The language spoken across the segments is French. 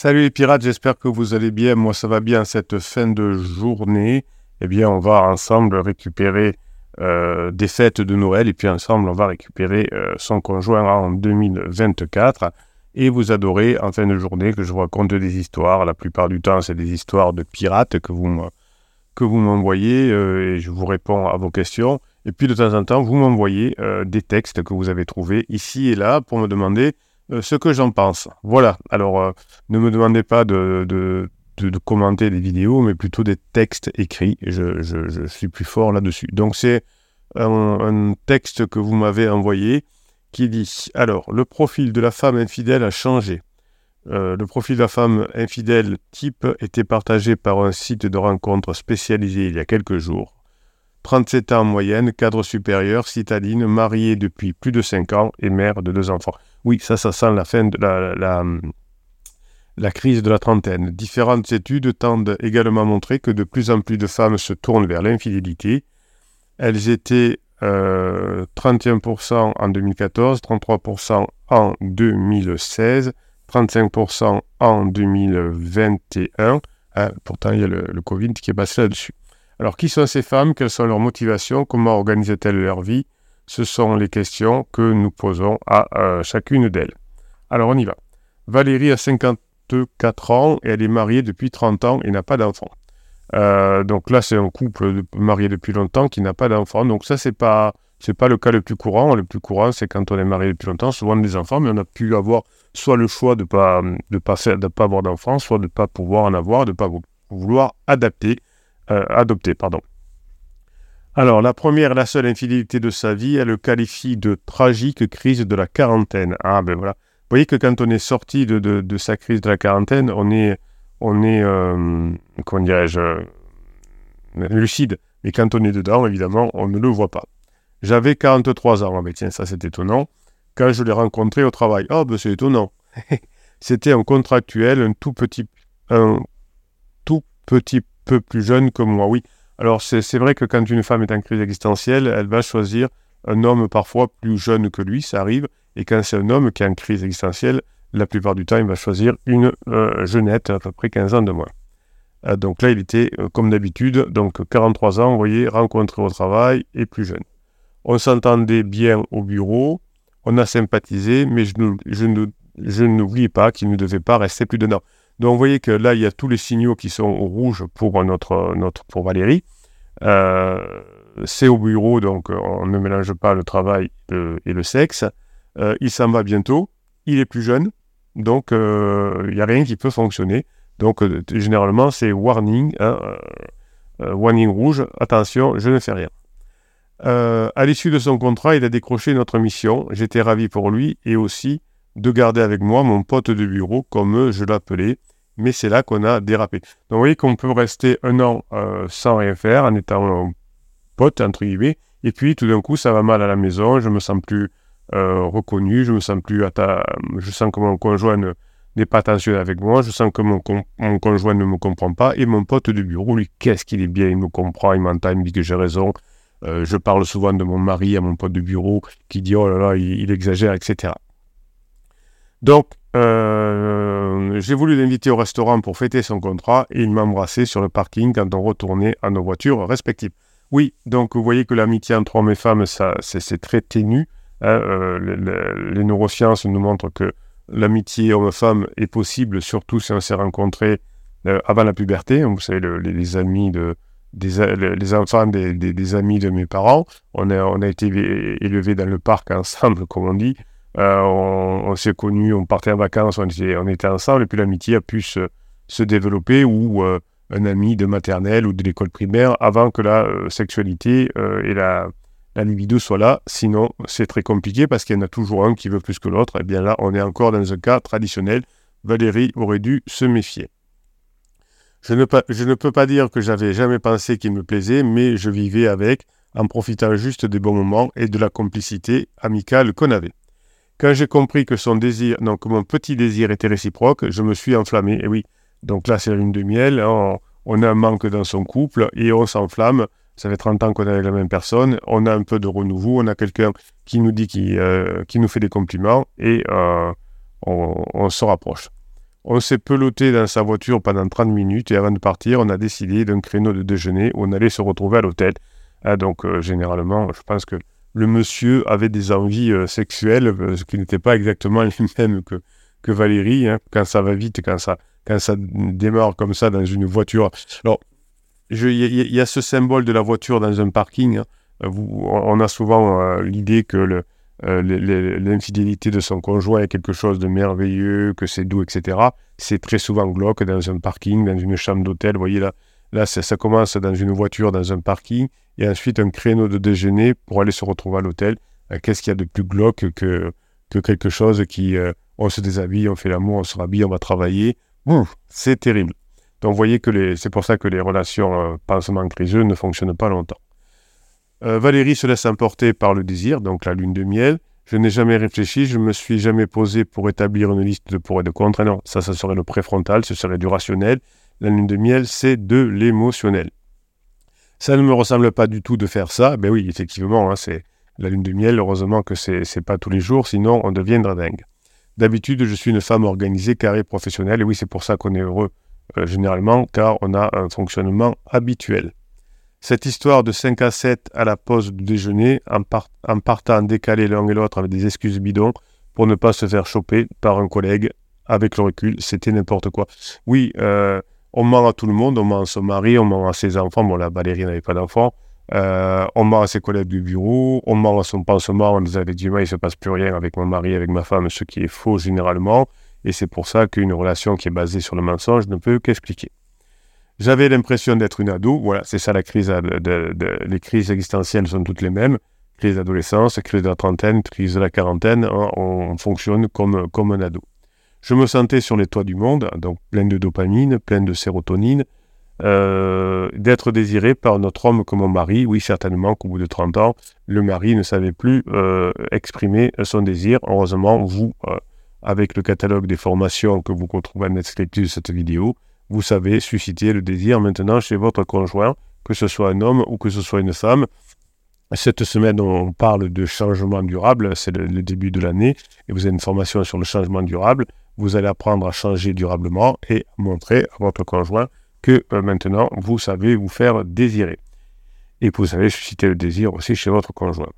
Salut les pirates, j'espère que vous allez bien. Moi, ça va bien cette fin de journée. Eh bien, on va ensemble récupérer euh, des fêtes de Noël et puis ensemble, on va récupérer euh, son conjoint en 2024. Et vous adorez en fin de journée que je vous raconte des histoires. La plupart du temps, c'est des histoires de pirates que vous, que vous m'envoyez euh, et je vous réponds à vos questions. Et puis de temps en temps, vous m'envoyez des textes que vous avez trouvés ici et là pour me demander ce que j'en pense. Voilà, alors euh, ne me demandez pas de, de, commenter des vidéos, mais plutôt des textes écrits. Je, je, suis plus fort là-dessus. Donc c'est un, texte que vous m'avez envoyé qui dit, alors, le profil de la femme infidèle a changé. Euh, le profil de la femme infidèle type était partagé par un site de rencontre spécialisé il y a quelques jours. 37 ans en moyenne, cadre supérieur, citadine, mariée depuis plus de 5 ans et mère de deux enfants. Oui, ça, ça sent la fin de la, la, crise de la trentaine. Différentes études tendent également à montrer que de plus en plus de femmes se tournent vers l'infidélité. Elles étaient 31% euh, en 2014, 33% en 2016, 35% en 2021. Hein, pourtant, il y a le Covid qui est passé là-dessus. Alors, qui sont ces femmes? Quelles sont leurs motivations? Comment organisent-elles leur vie? Ce sont les questions que nous posons à euh, chacune d'elles. Alors, on y va. Valérie a 54 ans et elle est mariée depuis 30 ans et n'a pas d'enfant. Euh, donc là, c'est un couple marié depuis longtemps qui n'a pas d'enfant. Donc ça, c'est pas pas le cas le plus courant. Le plus courant, c'est quand on est marié depuis longtemps, souvent des enfants, mais on a pu avoir soit le choix de pas pas de pas avoir d'enfants, soit de pas pouvoir en avoir, de pas vouloir adapter euh, adopté. Pardon. Alors, la première, la seule infidélité de sa vie, elle le qualifie de tragique crise de la quarantaine. Ah, ben voilà. Vous voyez que quand on est sorti de, de, sa crise de la quarantaine, on est, on est euh, comment dirais-je, euh, lucide. Mais quand on est dedans, évidemment, on ne le voit pas. J'avais 43 ans. Ah, ben tiens, ça c'est étonnant. Quand je l'ai rencontré au travail, oh, ben c'est étonnant. C'était un contractuel, un tout petit, un tout petit peu plus jeune que moi, oui. Alors c'est vrai que quand une femme est en crise existentielle, elle va choisir un homme parfois plus jeune que lui, ça arrive. Et quand c'est un homme qui est en crise existentielle, la plupart du temps, il va choisir une euh, jeunette, à peu près 15 ans de moins. Euh, donc là, il était, euh, comme d'habitude, donc 43 ans, vous voyez, rencontré au travail et plus jeune. On s'entendait bien au bureau, on a sympathisé, mais je, je, je pas qu'il ne devait pas rester plus d'un an. Donc vous voyez que là, il y a tous les signaux qui sont au rouge pour, notre, notre, pour Valérie. Euh, c'est au bureau, donc on ne mélange pas le travail et le sexe. Euh, il s'en va bientôt. Il est plus jeune, donc euh, il n'y a rien qui peut fonctionner. Donc généralement, c'est warning, hein, warning rouge, attention, je ne fais rien. à l'issue de son contrat, il a décroché notre mission. J'étais ravi pour lui et aussi de garder avec moi mon pote de bureau, comme je l'appelais, mais c'est là qu'on a dérapé. Donc vous voyez qu'on peut rester un an euh, sans rien faire, en étant pote, entre guillemets, et puis tout d'un coup, ça va mal à la maison, je me sens plus euh, reconnu, je me sens plus... Je sens que mon conjoint n'est pas attentionné avec moi, je sens que mon, mon, conjoint ne me comprend pas, et mon pote de bureau, lui, qu'est-ce qu'il est bien, il me comprend, il m'entend, il me dit que j'ai raison. Euh, je parle souvent de mon mari à mon pote de bureau qui dit oh là là, il exagère, etc. Donc, euh, j'ai voulu l'inviter au restaurant pour fêter son contrat et il m'a embrassé sur le parking quand on retournait à nos voitures respectives. Oui, donc vous voyez que l'amitié entre hommes et femmes, ça, c'est, très ténu. Hein, euh, les, neurosciences nous montrent que l'amitié homme-femme est possible, surtout si on s'est rencontré euh, avant la puberté. Vous savez, les, amis de, les enfants des, amis de mes parents, on a, on a été élevés dans le parc ensemble, comme on dit. Euh, on, s'est connus, on partait en vacances, on était, ensemble, et puis l'amitié a pu se, développer, ou euh, un ami de maternelle ou de l'école primaire, avant que la euh, sexualité et la, la libido soient là. Sinon, c'est très compliqué parce qu'il y en a toujours un qui veut plus que l'autre. Et eh bien là, on est encore dans un cas traditionnel. Valérie aurait dû se méfier. Je ne, je ne peux pas dire que j'avais jamais pensé qu'il me plaisait, mais je vivais avec, en profitant juste des bons moments et de la complicité amicale qu'on avait. Quand j'ai compris que son désir, donc mon petit désir était réciproque, je me suis enflammé. Et oui, donc là, c'est la lune de miel. On, a un manque dans son couple et on s'enflamme. Ça fait 30 ans qu'on est avec la même personne. On a un peu de renouveau. On a quelqu'un qui nous dit, qui, euh, qui nous fait des compliments et euh, on, se rapproche. On s'est peloté dans sa voiture pendant 30 minutes et avant de partir, on a décidé d'un créneau de déjeuner où on allait se retrouver à l'hôtel. Ah, donc, euh, généralement, je pense que le monsieur avait des envies euh, sexuelles, euh, qui n'était pas exactement les mêmes que, que Valérie. Hein, quand ça va vite, quand ça, quand ça démarre comme ça dans une voiture. Alors, il y, a ce symbole de la voiture dans un parking. Hein. on a souvent l'idée que l'infidélité de son conjoint est quelque chose de merveilleux, que c'est doux, etc. C'est très souvent glauque dans un parking, dans une chambre d'hôtel. Vous voyez là, là ça, commence dans une voiture, dans un parking, et ensuite un créneau de déjeuner pour aller se retrouver à l'hôtel. Euh, qu'est-ce qu'il y a de plus glauque que, que quelque chose qui, euh, on se déshabille, on fait l'amour, on se rhabille, on va travailler. C'est terrible. Donc vous voyez que c'est pour ça que les relations euh, pansement criseux ne fonctionnent pas longtemps. Euh, Valérie se laisse emporter par le désir, donc la lune de miel. Je n'ai jamais réfléchi, je ne me suis jamais posé pour établir une liste de pour et de contre. non, ça, ça serait le préfrontal, ce serait du rationnel. La lune de miel, c'est de l'émotionnel. Ça ne me ressemble pas du tout de faire ça. Ben oui, effectivement, hein, c'est la lune de miel. Heureusement que c'est n'est pas tous les jours, sinon on deviendra dingue. D'habitude, je suis une femme organisée, carrée, professionnelle. Et oui, c'est pour ça qu'on est heureux euh, généralement, car on a un fonctionnement habituel. Cette histoire de 5 à 7 à la pause du déjeuner, en, partant décaler l'un et l'autre avec des excuses bidons pour ne pas se faire choper par un collègue avec le recul, c'était n'importe quoi. Oui, euh, on ment à tout le monde, on ment à son mari, on ment à ses enfants. Bon, la Valérie n'avait pas d'enfants. Euh, on ment à ses collègues du bureau, on ment à son pansement, on nous avait dit, il ne se passe plus rien avec mon mari, avec ma femme, ce qui est faux généralement. Et c'est pour ça qu'une relation qui est basée sur le mensonge ne peut qu'expliquer. J'avais l'impression d'être une ado. Voilà, c'est ça la crise. Les crises existentielles sont toutes les mêmes. Crise d'adolescence, crise de la trentaine, crise de la quarantaine. Hein, on, fonctionne comme, comme un ado. Je me sentais sur les toits du monde, donc plein de dopamine, plein de sérotonine, euh, d'être désiré par notre homme comme mon mari. Oui, certainement qu'au bout de 30 ans, le mari ne savait plus euh, exprimer son désir. Heureusement, vous, euh, avec le catalogue des formations que vous retrouvez en descriptif de cette vidéo, vous savez susciter le désir maintenant chez votre conjoint, que ce soit un homme ou que ce soit une femme. Cette semaine, on parle de changement durable, c'est le, début de l'année, et vous avez une formation sur le changement durable. Vous allez apprendre à changer durablement et montrer à votre conjoint que euh, maintenant, vous savez vous faire désirer. Et vous savez susciter le désir aussi chez votre conjoint.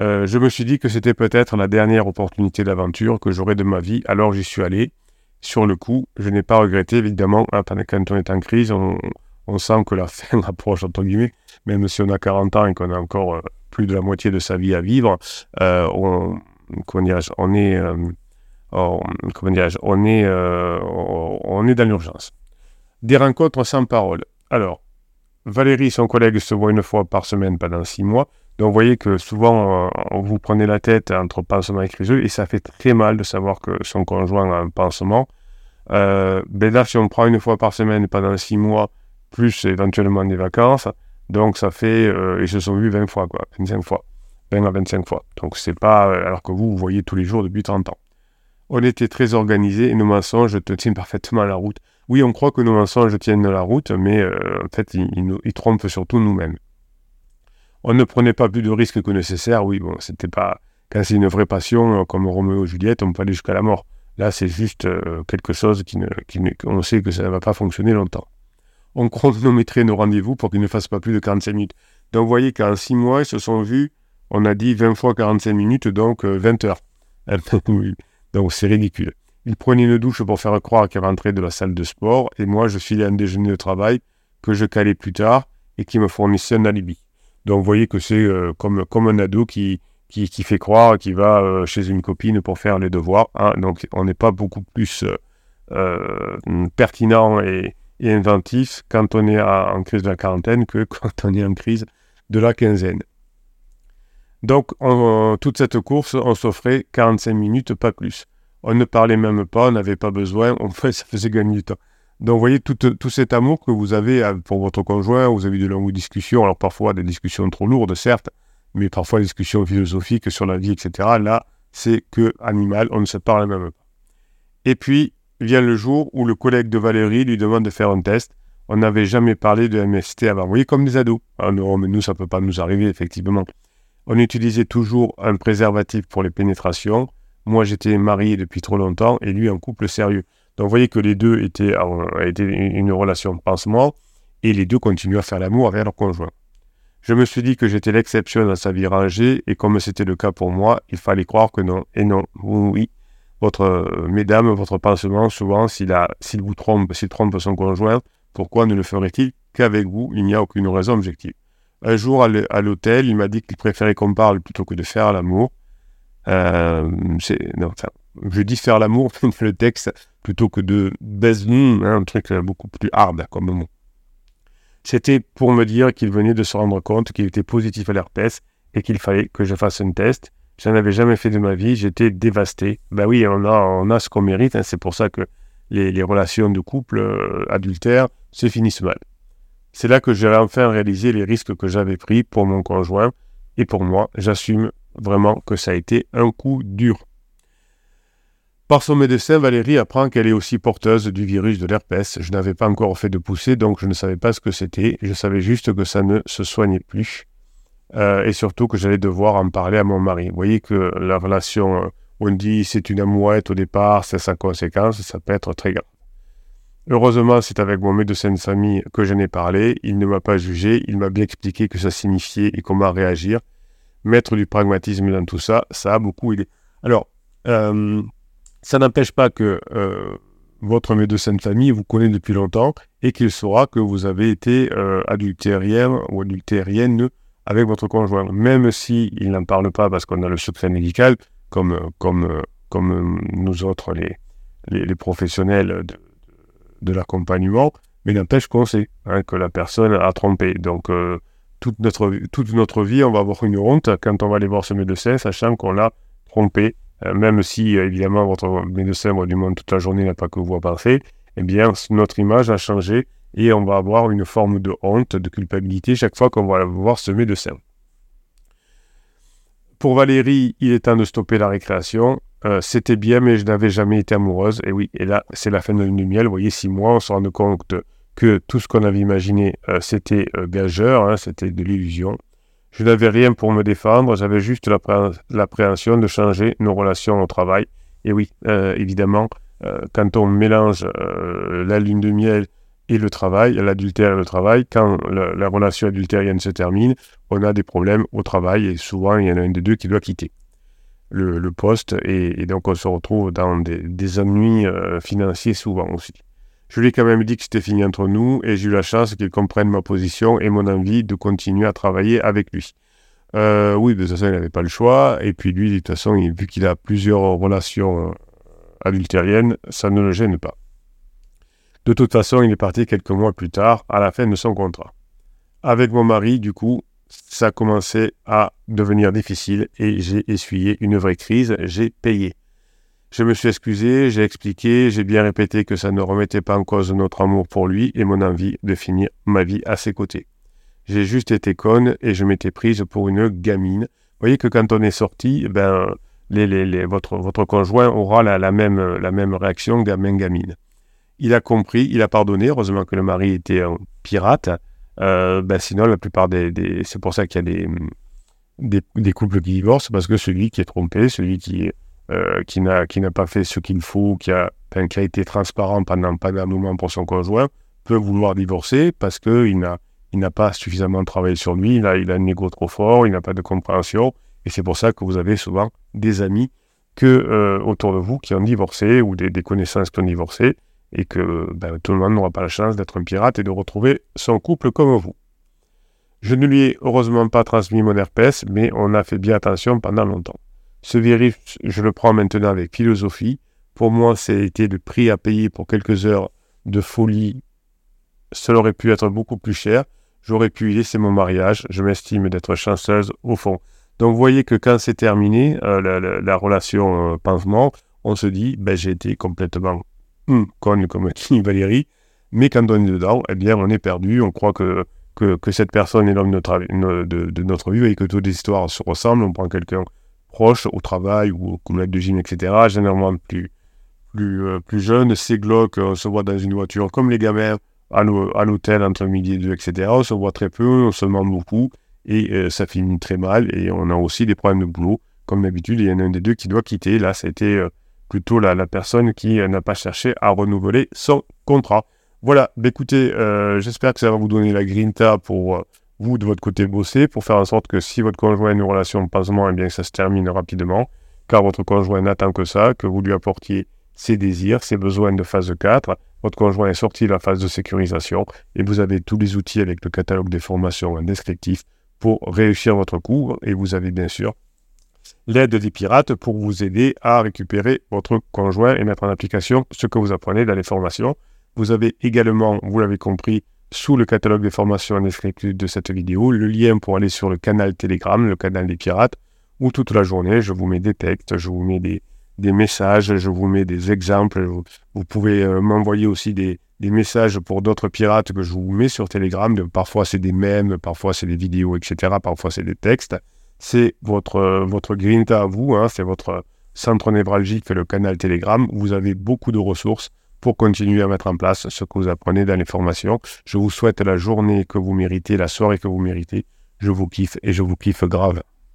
Euh, je me suis dit que c'était peut-être la dernière opportunité d'aventure que j'aurais de ma vie, alors j'y suis allé sur le coup, je n'ai pas regretté, évidemment, hein, quand on est en crise, on, sent que la fin approche, entre guillemets, même si on a 40 ans et qu'on a encore euh, plus de la moitié de sa vie à vivre, on, est, on, on est, on est dans l'urgence. Des rencontres sans parole. Alors, Valérie, son collègue, se voit une fois par semaine pendant six mois. Donc, vous voyez que souvent, euh, vous prenez la tête entre pansement et criseux et ça fait très mal de savoir que son conjoint a un pansement. Euh, ben là, si on prend une fois par semaine pendant six mois, plus éventuellement des vacances, donc ça fait, euh, ils se sont vus 20 fois, quoi, 25 fois, 20 à 25 fois. Donc c'est pas, alors que vous, vous voyez tous les jours depuis 30 ans. On était très organisés et nos mensonges tiennent parfaitement la route. Oui, on croit que nos mensonges tiennent la route, mais en fait, ils, trompent surtout nous-mêmes. On ne prenait pas plus de risques que nécessaire. Oui, bon, c'était pas. Quand c'est une vraie passion, euh, comme Roméo et Juliette, on peut aller jusqu'à la mort. Là, c'est juste euh, quelque chose qui ne, qui on sait que ça ne va pas fonctionner longtemps. On chronométrait nos rendez-vous pour qu'ils ne fassent pas plus de 45 minutes. Donc, vous voyez qu'en 6 mois, ils se sont vus, on a dit 20 fois 45 minutes, donc 20 euh, heures. donc, c'est ridicule. Ils prenaient une douche pour faire croire qu'ils rentraient de la salle de sport, et moi, je filais un déjeuner de travail que je calais plus tard et qui me fournissait un alibi. Donc vous voyez que c'est euh, comme, comme un ado qui, qui, fait croire qu'il va euh, chez une copine pour faire les devoirs. Hein. Donc on n'est pas beaucoup plus euh, pertinent et, inventif quand on est en crise de la quarantaine que quand on est en crise de la quinzaine. Donc toute cette course, on s'offrait 45 minutes, pas plus. On ne parlait même pas, on n'avait pas besoin, en fait, ça faisait gagner du temps. Donc, vous voyez, tout, cet amour que vous avez euh, pour votre conjoint, vous avez de longues discussions, alors parfois des discussions trop lourdes, certes, mais parfois des discussions philosophiques sur la vie, etc. Là, c'est que animal, on ne se parle même pas. Et puis, vient le jour où le collègue de Valérie lui demande de faire un test. On n'avait jamais parlé de MST avant. Vous voyez, comme des ados. Ah non, mais nous, ça ne peut pas nous arriver, effectivement. On utilisait toujours un préservatif pour les pénétrations. Moi, j'étais marié depuis trop longtemps et lui, un couple sérieux. Donc vous voyez que les deux étaient, étaient une relation pansement et les deux continuent à faire l'amour avec leur conjoint. Je me suis dit que j'étais l'exception dans sa vie rangée et comme c'était le cas pour moi, il fallait croire que non. Et non, oui, votre, euh, mesdames, votre pansement, souvent, s'il vous trompe, s'il trompe son conjoint, pourquoi ne le ferait-il qu'avec vous? Il n'y a aucune raison objective. Un jour, à l'hôtel, il m'a dit qu'il préférait qu'on parle plutôt que de faire l'amour. Euh, je dis faire l'amour, le texte, plutôt que de baiser, hein, un truc beaucoup plus hard comme mot. C'était pour me dire qu'il venait de se rendre compte qu'il était positif à l'herpès et qu'il fallait que je fasse un test. Je n'avais jamais fait de ma vie, j'étais dévasté. Ben oui, on a, on a ce qu'on mérite, hein. c'est pour ça que les, relations de couple euh, adultères se finissent mal. C'est là que j'ai enfin réalisé les risques que j'avais pris pour mon conjoint et pour moi. J'assume vraiment que ça a été un coup dur. Par son médecin, Valérie apprend qu'elle est aussi porteuse du virus de l'herpès. Je n'avais pas encore fait de poussée, donc je ne savais pas ce que c'était. Je savais juste que ça ne se soignait plus. Euh, et surtout que j'allais devoir en parler à mon mari. Vous voyez que la relation, euh, on dit c'est une amouette au départ, c'est sa conséquence, ça peut être très grave. Heureusement, c'est avec mon médecin de famille que je n'ai parlé. Il ne m'a pas jugé, il m'a bien expliqué que ça signifiait et comment réagir. Mettre du pragmatisme dans tout ça, ça a beaucoup aidé. Alors, euh, ça n'empêche pas que euh, votre médecin de famille vous connaît depuis longtemps et qu'il saura que vous avez été euh, adultérien ou adultérienne avec votre conjoint, même si il n'en parle pas parce qu'on a le secret médical, comme, comme, comme nous autres les, les, professionnels de, de l'accompagnement, mais n'empêche qu'on sait hein, que la personne a trompé. Donc euh, toute, notre, toute notre vie, on va avoir une honte quand on va aller voir ce médecin, sachant qu'on l'a trompé euh, même si euh, évidemment votre médecin voit du monde toute la journée, n'a pas que vous à eh bien notre image a changé et on va avoir une forme de honte, de culpabilité chaque fois qu'on va voir ce médecin. Pour Valérie, il est temps de stopper la récréation. Euh, c'était bien, mais je n'avais jamais été amoureuse. Et oui, et là, c'est la fin de lune de miel. Vous voyez, six mois, on se rend compte que tout ce qu'on avait imaginé, c'était gageur, hein, c'était de l'illusion. Je n'avais rien pour me défendre, j'avais juste l'appréhension de changer nos relations au travail. Et oui, euh, évidemment, euh, quand on mélange euh, la lune de miel et le travail, l'adultère et le travail, quand la, relation adultérienne se termine, on a des problèmes au travail et souvent il y en a un des deux qui doit quitter le, poste et, donc on se retrouve dans des, ennuis financiers souvent aussi. Je lui ai quand même dit que c'était fini entre nous et j'ai eu la chance qu'il comprenne ma position et mon envie de continuer à travailler avec lui. Euh, oui, de toute façon, il n'avait pas le choix. Et puis lui, de toute façon, vu qu'il a plusieurs relations euh, adultériennes, ça ne le gêne pas. De toute façon, il est parti quelques mois plus tard, à la fin de son contrat. Avec mon mari, du coup, ça a commencé à devenir difficile et j'ai essuyé une vraie crise, j'ai payé. Je me suis excusé, j'ai expliqué, j'ai bien répété que ça ne remettait pas en cause notre amour pour lui et mon envie de finir ma vie à ses côtés. J'ai juste été conne et je m'étais prise pour une gamine. Vous voyez que quand on est sorti, ben, les, votre, votre conjoint aura la, même, la même réaction gamin-gamine. Il a compris, il a pardonné, heureusement que le mari était un pirate. Euh, ben sinon, la plupart des... c'est pour ça qu'il y a des, des, des couples qui divorcent, parce que celui qui est trompé, celui qui euh, qui n'a pas fait ce qu'il faut, qui a, qui a été transparent pendant pas un moment pour son conjoint, peut vouloir divorcer parce qu'il n'a il n'a pas suffisamment travaillé sur lui, il a, il a un ego trop fort, il n'a pas de compréhension, et c'est pour ça que vous avez souvent des amis que, euh, autour de vous qui ont divorcé ou des, connaissances qui ont divorcé, et que ben, tout le monde n'aura pas la chance d'être un pirate et de retrouver son couple comme vous. Je ne lui ai heureusement pas transmis mon herpès, mais on a fait bien attention pendant longtemps. Ce virus, je le prends maintenant avec philosophie. Pour moi, c'était le prix à payer pour quelques heures de folie. Cela aurait pu être beaucoup plus cher. J'aurais pu y laisser mon mariage. Je m'estime d'être chanceuse au fond. Donc, vous voyez que quand c'est terminé, euh, la, relation euh, pansement, on se dit, ben, j'ai été complètement conne, comme dit Valérie. Mais quand on est dedans, eh bien, on est perdu. On croit que, que, cette personne est l'homme de, de, notre vie et que toutes les histoires se ressemblent. On prend quelqu'un proches au travail ou au collègue de gym, etc., généralement plus, plus, euh, plus jeunes, c'est glauque, on se voit dans une voiture comme les gamins à l'hôtel entre midi et deux, etc. On se voit très peu, on se demande beaucoup et euh, ça finit très mal et on a aussi des problèmes de boulot. Comme d'habitude, il y en a un des deux qui doit quitter. Là, c'était plutôt la, personne qui n'a pas cherché à renouveler son contrat. Voilà, bah, écoutez, j'espère que ça va vous donner la grinta pour vous, de votre côté, bosser, pour faire en sorte que si votre conjoint a une relation de pansement, eh bien, ça se termine rapidement, car votre conjoint n'attend que ça, que vous lui apportiez ses désirs, ses besoins de phase 4. Votre conjoint est sorti de la phase de sécurisation et vous avez tous les outils avec le catalogue des formations descriptif pour réussir votre cours. Et vous avez bien sûr l'aide des pirates pour vous aider à récupérer votre conjoint et mettre en application ce que vous apprenez dans les formations. Vous avez également, vous l'avez compris, sous le catalogue des formations descriptives de cette vidéo, le lien pour aller sur le canal Telegram, le canal des pirates, où toute la journée, je vous mets des textes, je vous mets des, des messages, je vous mets des exemples. Vous, pouvez euh, m'envoyer aussi des, messages pour d'autres pirates que je vous mets sur Telegram. Parfois c'est des mèmes, parfois c'est des vidéos, etc. Parfois c'est des textes. C'est votre, euh, votre grinta à vous, hein. c'est votre centre névralgique, le canal Telegram. Vous avez beaucoup de ressources pour continuer à mettre en place ce que vous apprenez dans les formations. Je vous souhaite la journée que vous méritez, la soirée que vous méritez. Je vous kiffe et je vous kiffe grave.